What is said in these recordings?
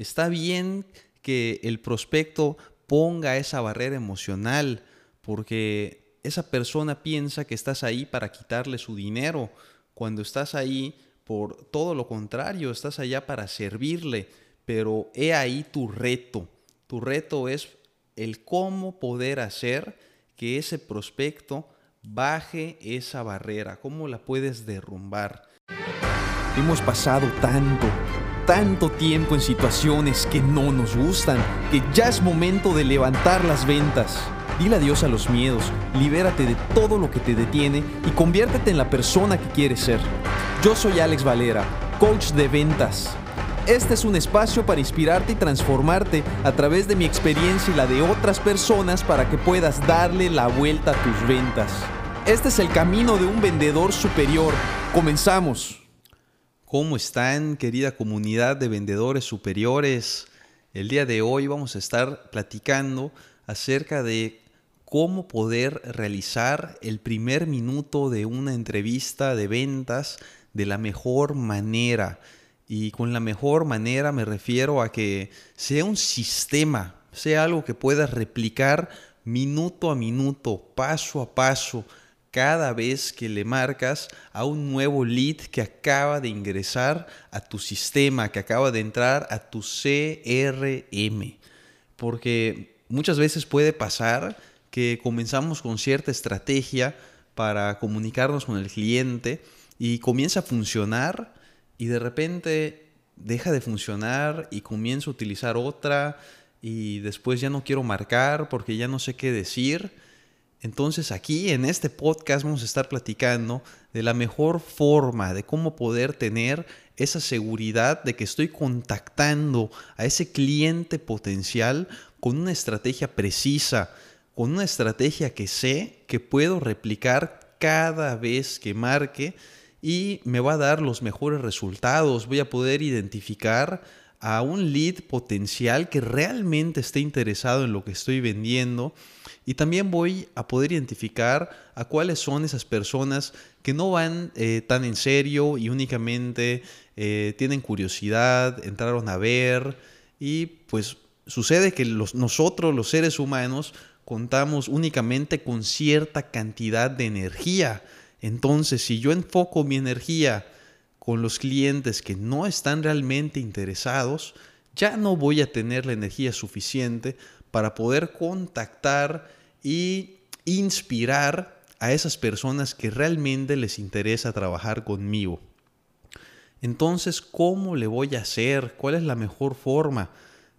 Está bien que el prospecto ponga esa barrera emocional porque esa persona piensa que estás ahí para quitarle su dinero, cuando estás ahí por todo lo contrario, estás allá para servirle, pero he ahí tu reto. Tu reto es el cómo poder hacer que ese prospecto baje esa barrera, cómo la puedes derrumbar. Hemos pasado tanto, tanto tiempo en situaciones que no nos gustan, que ya es momento de levantar las ventas. Dile adiós a los miedos, libérate de todo lo que te detiene y conviértete en la persona que quieres ser. Yo soy Alex Valera, coach de ventas. Este es un espacio para inspirarte y transformarte a través de mi experiencia y la de otras personas para que puedas darle la vuelta a tus ventas. Este es el camino de un vendedor superior. Comenzamos. ¿Cómo están, querida comunidad de vendedores superiores? El día de hoy vamos a estar platicando acerca de cómo poder realizar el primer minuto de una entrevista de ventas de la mejor manera y con la mejor manera me refiero a que sea un sistema, sea algo que puedas replicar minuto a minuto, paso a paso, cada vez que le marcas a un nuevo lead que acaba de ingresar a tu sistema, que acaba de entrar a tu CRM. Porque muchas veces puede pasar que comenzamos con cierta estrategia para comunicarnos con el cliente y comienza a funcionar y de repente deja de funcionar y comienzo a utilizar otra y después ya no quiero marcar porque ya no sé qué decir. Entonces aquí en este podcast vamos a estar platicando de la mejor forma de cómo poder tener esa seguridad de que estoy contactando a ese cliente potencial con una estrategia precisa, con una estrategia que sé que puedo replicar cada vez que marque y me va a dar los mejores resultados. Voy a poder identificar a un lead potencial que realmente esté interesado en lo que estoy vendiendo. Y también voy a poder identificar a cuáles son esas personas que no van eh, tan en serio y únicamente eh, tienen curiosidad, entraron a ver. Y pues sucede que nosotros los seres humanos contamos únicamente con cierta cantidad de energía. Entonces, si yo enfoco mi energía con los clientes que no están realmente interesados, ya no voy a tener la energía suficiente para poder contactar y inspirar a esas personas que realmente les interesa trabajar conmigo. Entonces, ¿cómo le voy a hacer? ¿Cuál es la mejor forma?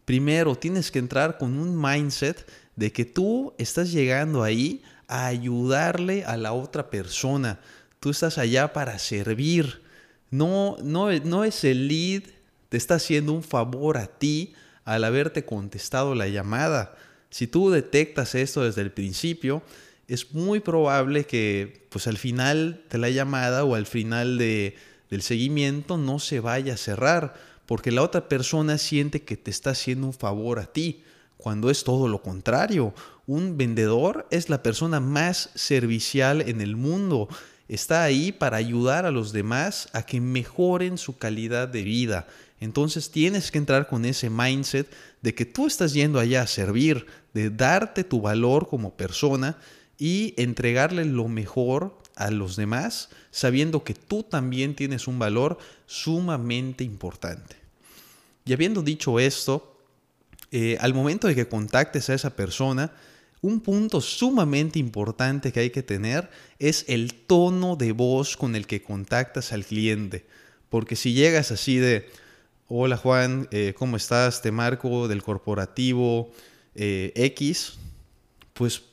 Primero, tienes que entrar con un mindset de que tú estás llegando ahí a ayudarle a la otra persona. Tú estás allá para servir. No, no, no es el lead, te está haciendo un favor a ti al haberte contestado la llamada. Si tú detectas esto desde el principio, es muy probable que pues al final de la llamada o al final de, del seguimiento no se vaya a cerrar, porque la otra persona siente que te está haciendo un favor a ti cuando es todo lo contrario. Un vendedor es la persona más servicial en el mundo. Está ahí para ayudar a los demás a que mejoren su calidad de vida. Entonces tienes que entrar con ese mindset de que tú estás yendo allá a servir, de darte tu valor como persona y entregarle lo mejor a los demás, sabiendo que tú también tienes un valor sumamente importante. Y habiendo dicho esto, eh, al momento de que contactes a esa persona, un punto sumamente importante que hay que tener es el tono de voz con el que contactas al cliente. Porque si llegas así de, hola Juan, eh, ¿cómo estás? Te marco del corporativo eh, X, pues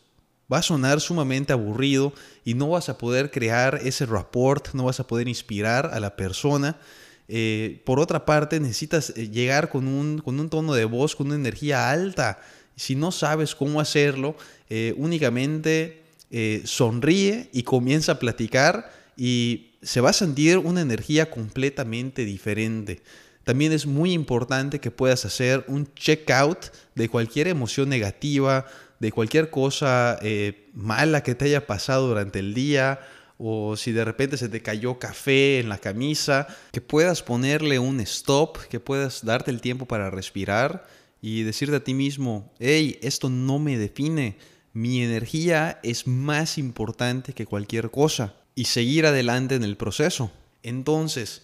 va a sonar sumamente aburrido y no vas a poder crear ese rapport, no vas a poder inspirar a la persona eh, por otra parte, necesitas llegar con un, con un tono de voz, con una energía alta. Si no sabes cómo hacerlo, eh, únicamente sonríe y comienza a platicar y se va a sentir una energía completamente diferente. También es muy importante que puedas hacer un check-out de cualquier emoción negativa, de cualquier cosa mala que te haya pasado durante el día o si de repente se te cayó café en la camisa, que puedas ponerle un stop, que puedas darte el tiempo para respirar y decirte a ti mismo, hey, esto no me define, mi energía es más importante que cualquier cosa y seguir adelante en el proceso. Entonces,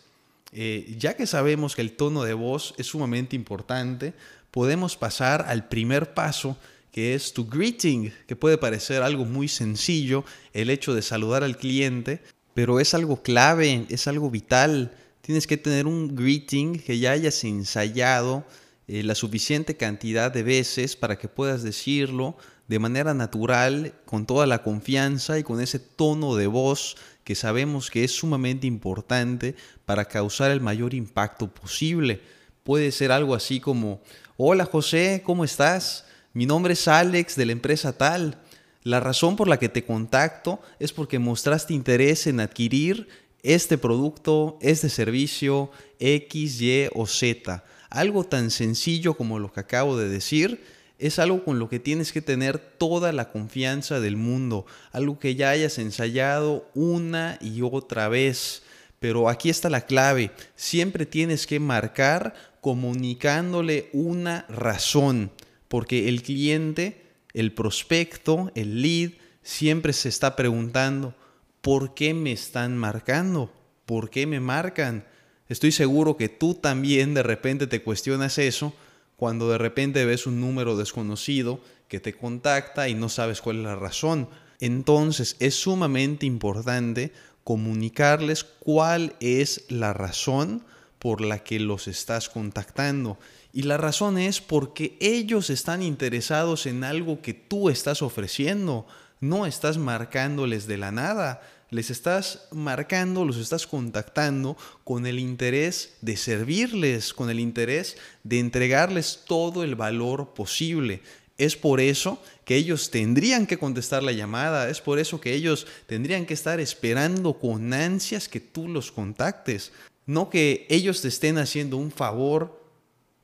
eh, ya que sabemos que el tono de voz es sumamente importante, podemos pasar al primer paso que es tu greeting, que puede parecer algo muy sencillo, el hecho de saludar al cliente, pero es algo clave, es algo vital. Tienes que tener un greeting que ya hayas ensayado eh, la suficiente cantidad de veces para que puedas decirlo de manera natural, con toda la confianza y con ese tono de voz que sabemos que es sumamente importante para causar el mayor impacto posible. Puede ser algo así como, hola José, ¿cómo estás? Mi nombre es Alex de la empresa tal. La razón por la que te contacto es porque mostraste interés en adquirir este producto, este servicio, X, Y o Z. Algo tan sencillo como lo que acabo de decir es algo con lo que tienes que tener toda la confianza del mundo, algo que ya hayas ensayado una y otra vez. Pero aquí está la clave, siempre tienes que marcar comunicándole una razón, porque el cliente, el prospecto, el lead, siempre se está preguntando, ¿por qué me están marcando? ¿Por qué me marcan? Estoy seguro que tú también de repente te cuestionas eso cuando de repente ves un número desconocido que te contacta y no sabes cuál es la razón. Entonces es sumamente importante comunicarles cuál es la razón por la que los estás contactando. Y la razón es porque ellos están interesados en algo que tú estás ofreciendo. No estás marcándoles de la nada les estás marcando, los estás contactando con el interés de servirles, con el interés de entregarles todo el valor posible. Es por eso que ellos tendrían que contestar la llamada, es por eso que ellos tendrían que estar esperando con ansias que tú los contactes, no que ellos te estén haciendo un favor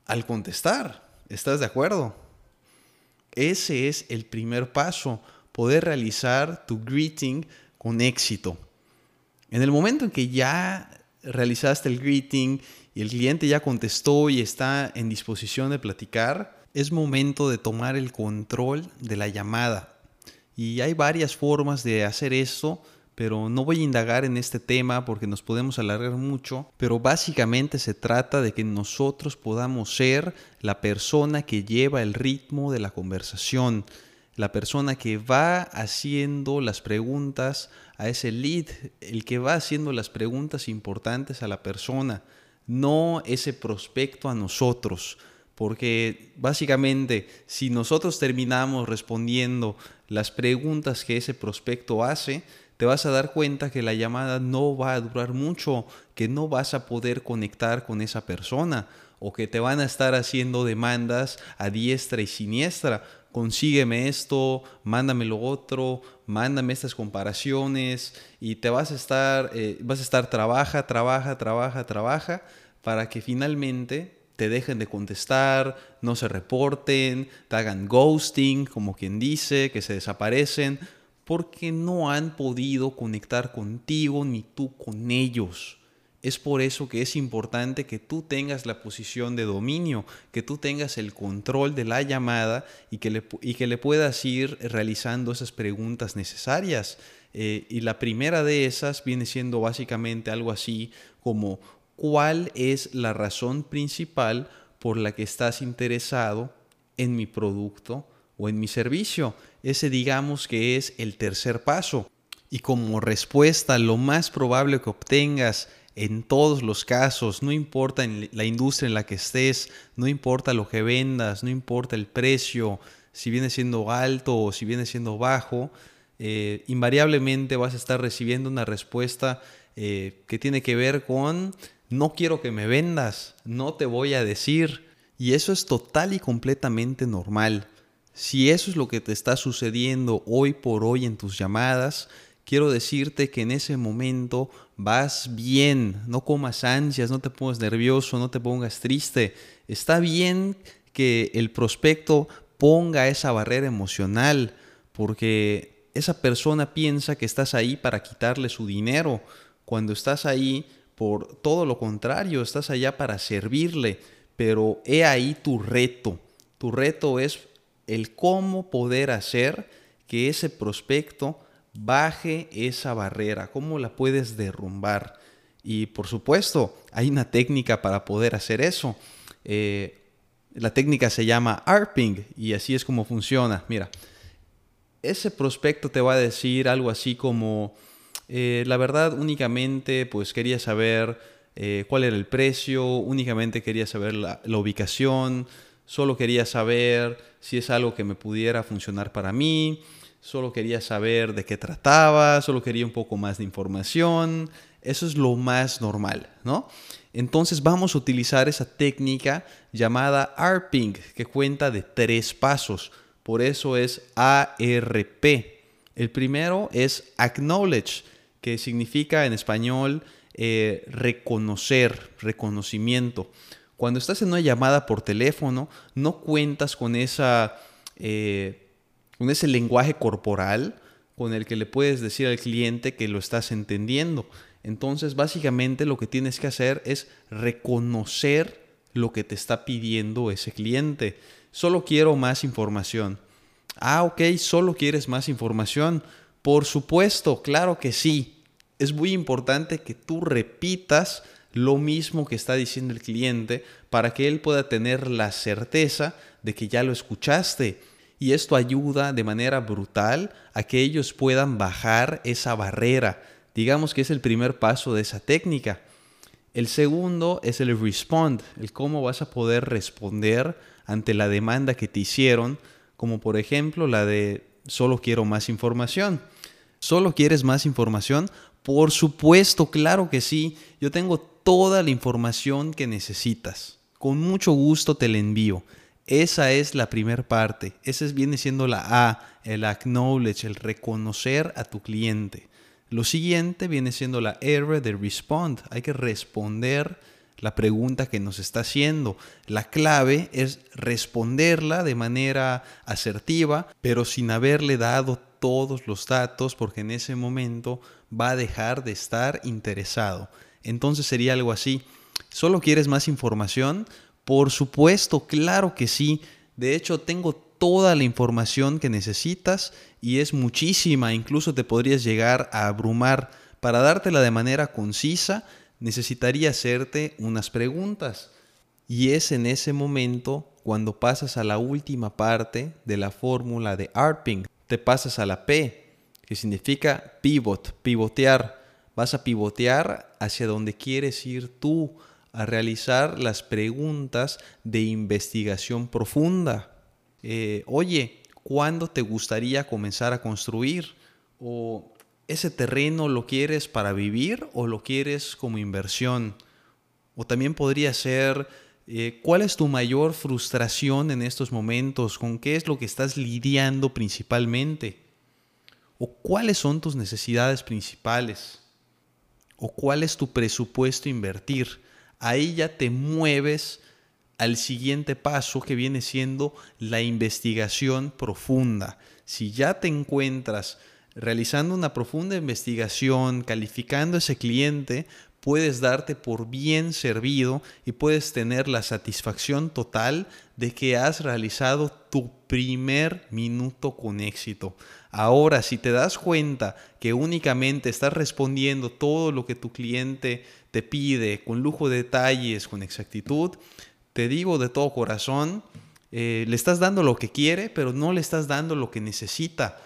al contestar. ¿Estás de acuerdo? Ese es el primer paso, poder realizar tu greeting con éxito. En el momento en que ya realizaste el greeting y el cliente ya contestó y está en disposición de platicar, es momento de tomar el control de la llamada. Y hay varias formas de hacer eso, pero no voy a indagar en este tema porque nos podemos alargar mucho, pero básicamente se trata de que nosotros podamos ser la persona que lleva el ritmo de la conversación la persona que va haciendo las preguntas a ese lead, el que va haciendo las preguntas importantes a la persona, no ese prospecto a nosotros. Porque básicamente si nosotros terminamos respondiendo las preguntas que ese prospecto hace, te vas a dar cuenta que la llamada no va a durar mucho, que no vas a poder conectar con esa persona o que te van a estar haciendo demandas a diestra y siniestra consígueme esto, mándame lo otro, mándame estas comparaciones y te vas a estar, eh, vas a estar trabaja, trabaja, trabaja, trabaja para que finalmente te dejen de contestar, no se reporten, te hagan ghosting, como quien dice, que se desaparecen, porque no han podido conectar contigo ni tú con ellos. Es por eso que es importante que tú tengas la posición de dominio, que tú tengas el control de la llamada y que le, y que le puedas ir realizando esas preguntas necesarias. Eh, y la primera de esas viene siendo básicamente algo así como cuál es la razón principal por la que estás interesado en mi producto o en mi servicio. Ese digamos que es el tercer paso. Y como respuesta, lo más probable que obtengas en todos los casos, no importa en la industria en la que estés, no importa lo que vendas, no importa el precio, si viene siendo alto o si viene siendo bajo, eh, invariablemente vas a estar recibiendo una respuesta eh, que tiene que ver con no quiero que me vendas, no te voy a decir. Y eso es total y completamente normal. Si eso es lo que te está sucediendo hoy por hoy en tus llamadas, quiero decirte que en ese momento vas bien, no comas ansias, no te pongas nervioso, no te pongas triste. Está bien que el prospecto ponga esa barrera emocional, porque esa persona piensa que estás ahí para quitarle su dinero, cuando estás ahí por todo lo contrario, estás allá para servirle, pero he ahí tu reto. Tu reto es el cómo poder hacer que ese prospecto baje esa barrera, cómo la puedes derrumbar. Y por supuesto, hay una técnica para poder hacer eso. Eh, la técnica se llama ARPing y así es como funciona. Mira, ese prospecto te va a decir algo así como, eh, la verdad únicamente pues quería saber eh, cuál era el precio, únicamente quería saber la, ubicación, solo quería saber si es algo que me pudiera funcionar para mí, solo quería saber de qué trataba, solo quería un poco más de información. Eso es lo más normal, ¿no? Entonces vamos a utilizar esa técnica llamada ARPing, que cuenta de tres pasos. Por eso es ARP. El primero es acknowledge, que significa en español eh, reconocer, reconocimiento. Cuando estás en una llamada por teléfono, no cuentas con, esa, eh, con ese lenguaje corporal con el que le puedes decir al cliente que lo estás entendiendo. Entonces, básicamente lo que tienes que hacer es reconocer lo que te está pidiendo ese cliente. Solo quiero más información. Ah, ok, solo quieres más información. Por supuesto, claro que sí. Es muy importante que tú repitas lo mismo que está diciendo el cliente para que él pueda tener la certeza de que ya lo escuchaste. Y esto ayuda de manera brutal a que ellos puedan bajar esa barrera. Digamos que es el primer paso de esa técnica. El segundo es el respond, el cómo vas a poder responder ante la demanda que te hicieron, como por ejemplo la de solo quiero más información. ¿Solo quieres más información? Por supuesto, claro que sí. Yo tengo toda la información que necesitas. Con mucho gusto te la envío. Esa es la primera parte. Esa viene siendo la A, el acknowledge, el reconocer a tu cliente. Lo siguiente viene siendo la R de respond. Hay que responder la pregunta que nos está haciendo. La clave es responderla de manera asertiva, pero sin haberle dado todos los datos, porque en ese momento va a dejar de estar interesado. Entonces sería algo así. ¿Solo quieres más información? Por supuesto, claro que sí. De hecho, tengo toda la información que necesitas y es muchísima, incluso te podrías llegar a abrumar. Para dártela de manera concisa, necesitaría hacerte unas preguntas. Y es en ese momento cuando pasas a la última parte de la fórmula de ARPing. Te pasas a la P, que significa pivot, pivotear. Vas a pivotear hacia donde quieres ir tú, a realizar las preguntas de investigación profunda. Eh, oye, ¿cuándo te gustaría comenzar a construir? ¿O ese terreno lo quieres para vivir o lo quieres como inversión? O también podría ser, eh, ¿cuál es tu mayor frustración en estos momentos? ¿Con qué es lo que estás lidiando principalmente? ¿O cuáles son tus necesidades principales? ¿O cuál es tu presupuesto invertir? Ahí ya te mueves al siguiente paso que viene siendo la investigación profunda. Si ya te encuentras realizando una profunda investigación, calificando a ese cliente, puedes darte por bien servido y puedes tener la satisfacción total de que has realizado tu primer minuto con éxito. Ahora, si te das cuenta que únicamente estás respondiendo todo lo que tu cliente te pide con lujo de detalles, con exactitud, te digo de todo corazón, eh, le estás dando lo que quiere, pero no le estás dando lo que necesita.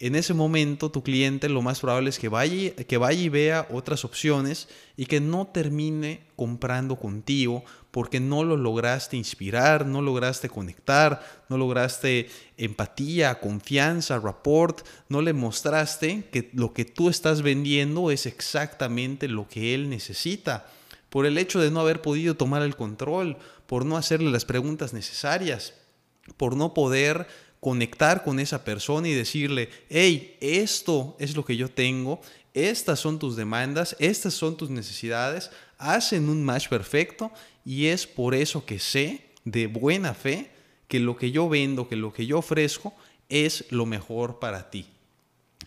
En ese momento tu cliente lo más probable es que vaya, que vaya y vea otras opciones y que no termine comprando contigo porque no lo lograste inspirar, no lograste conectar, no lograste empatía, confianza, rapport, no le mostraste que lo que tú estás vendiendo es exactamente lo que él necesita. Por el hecho de no haber podido tomar el control, por no hacerle las preguntas necesarias, por no poder conectar con esa persona y decirle, hey, esto es lo que yo tengo, estas son tus demandas, estas son tus necesidades, hacen un match perfecto y es por eso que sé de buena fe que lo que yo vendo, que lo que yo ofrezco es lo mejor para ti.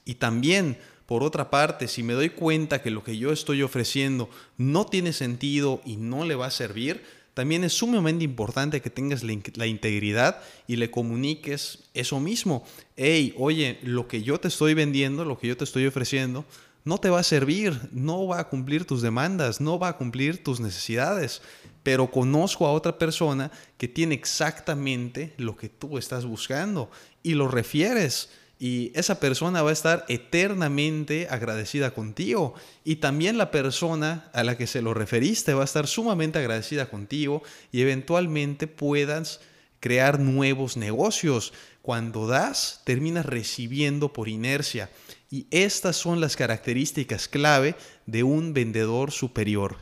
Y también, por otra parte, si me doy cuenta que lo que yo estoy ofreciendo no tiene sentido y no le va a servir, también es sumamente importante que tengas la, integridad y le comuniques eso mismo. Hey, oye, lo que yo te estoy vendiendo, lo que yo te estoy ofreciendo, no te va a servir, no va a cumplir tus demandas, no va a cumplir tus necesidades. Pero conozco a otra persona que tiene exactamente lo que tú estás buscando y lo refieres y esa persona va a estar eternamente agradecida contigo. Y también la persona a la que se lo referiste va a estar sumamente agradecida contigo y eventualmente puedas crear nuevos negocios. Cuando das, terminas recibiendo por inercia. Y estas son las características clave de un vendedor superior.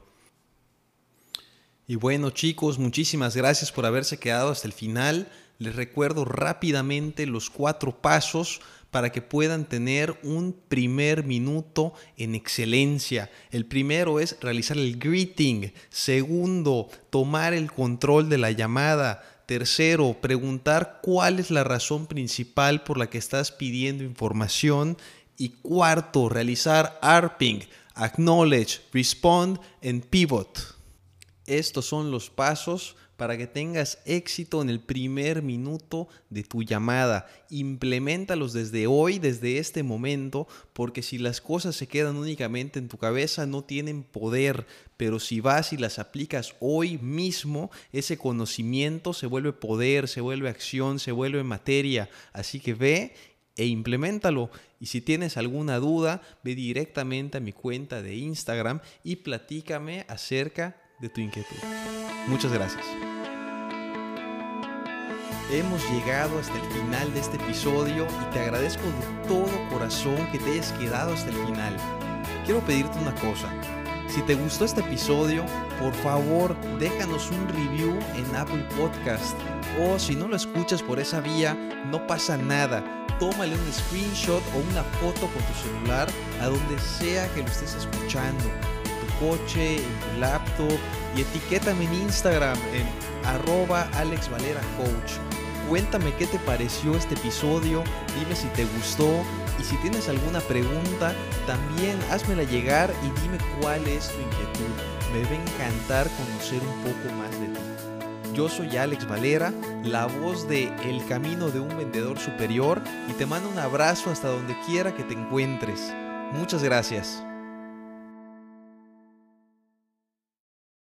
Y bueno chicos, muchísimas gracias por haberse quedado hasta el final les recuerdo rápidamente los cuatro pasos para que puedan tener un primer minuto en excelencia. El primero es realizar el greeting. Segundo, tomar el control de la llamada. Tercero, preguntar cuál es la razón principal por la que estás pidiendo información. Y cuarto, realizar ARPing, Acknowledge, Respond and Pivot. Estos son los pasos para que tengas éxito en el primer minuto de tu llamada. Implementalos desde hoy, desde este momento, porque si las cosas se quedan únicamente en tu cabeza no tienen poder, pero si vas y las aplicas hoy mismo, ese conocimiento se vuelve poder, se vuelve acción, se vuelve materia. Así que ve e implementalo. Y si tienes alguna duda, ve directamente a mi cuenta de Instagram y platícame acerca de tu inquietud. Muchas gracias. Hemos llegado hasta el final de este episodio y te agradezco de todo corazón que te hayas quedado hasta el final. Quiero pedirte una cosa. Si te gustó este episodio, por favor déjanos un review en Apple Podcast. O si no lo escuchas por esa vía, no pasa nada. Tómale un screenshot o una foto con tu celular a donde sea que lo estés escuchando. En tu coche, en tu laptop y etiquétame en Instagram en arroba Alex Valera Coach. Cuéntame qué te pareció este episodio, dime si te gustó y si tienes alguna pregunta, también házmela llegar y dime cuál es tu inquietud. Me va a encantar conocer un poco más de ti. Yo soy Alex Valera, la voz de El Camino de un Vendedor Superior y te mando un abrazo hasta donde quiera que te encuentres. Muchas gracias.